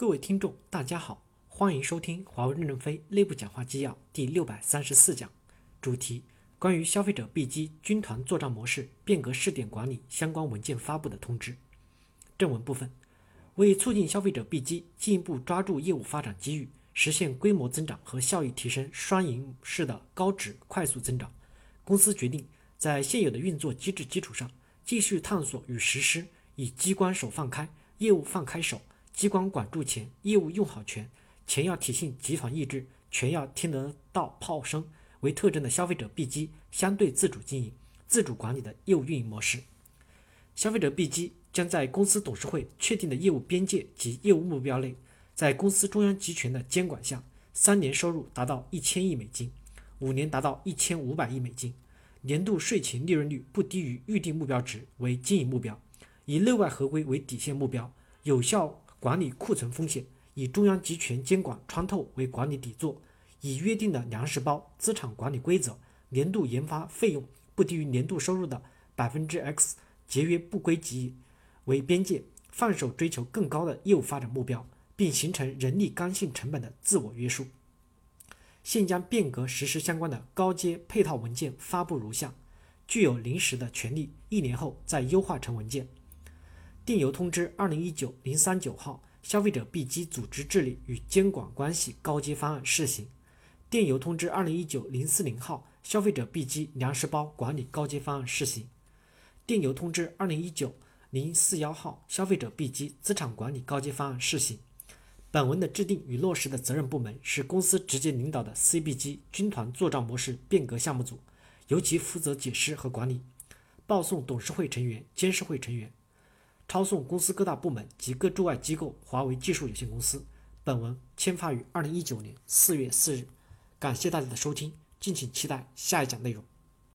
各位听众，大家好，欢迎收听华为任正非内部讲话纪要第六百三十四讲，主题：关于消费者 B 机军团作战模式变革试点管理相关文件发布的通知。正文部分：为促进消费者 B 机进一步抓住业务发展机遇，实现规模增长和效益提升双赢式的高质快速增长，公司决定在现有的运作机制基础上，继续探索与实施以机关手放开。业务放开手，机关管住钱，业务用好权，钱要体现集团意志，权要听得到炮声为特征的消费者 B 机相对自主经营、自主管理的业务运营模式。消费者 B 机将在公司董事会确定的业务边界及业务目标内，在公司中央集权的监管下，三年收入达到一千亿美金，五年达到一千五百亿美金，年度税前利润率不低于预定目标值为经营目标。以内外合规为底线目标，有效管理库存风险；以中央集权监管穿透为管理底座；以约定的粮食包资产管理规则、年度研发费用不低于年度收入的百分之 X 节约不归集为边界，放手追求更高的业务发展目标，并形成人力刚性成本的自我约束。现将变革实施相关的高阶配套文件发布如下，具有临时的权利，一年后再优化成文件。电邮通知二零一九零三九号消费者 B 机组织治理与监管关系高阶方案试行。电邮通知二零一九零四零号消费者 B 机粮食包管理高阶方案试行。电邮通知二零一九零四幺号消费者 B 机资产管理高阶方案试行。本文的制定与落实的责任部门是公司直接领导的 CB 机军团作战模式变革项目组，由其负责解释和管理。报送董事会成员、监事会成员。抄送公司各大部门及各驻外机构。华为技术有限公司。本文签发于二零一九年四月四日。感谢大家的收听，敬请期待下一讲内容。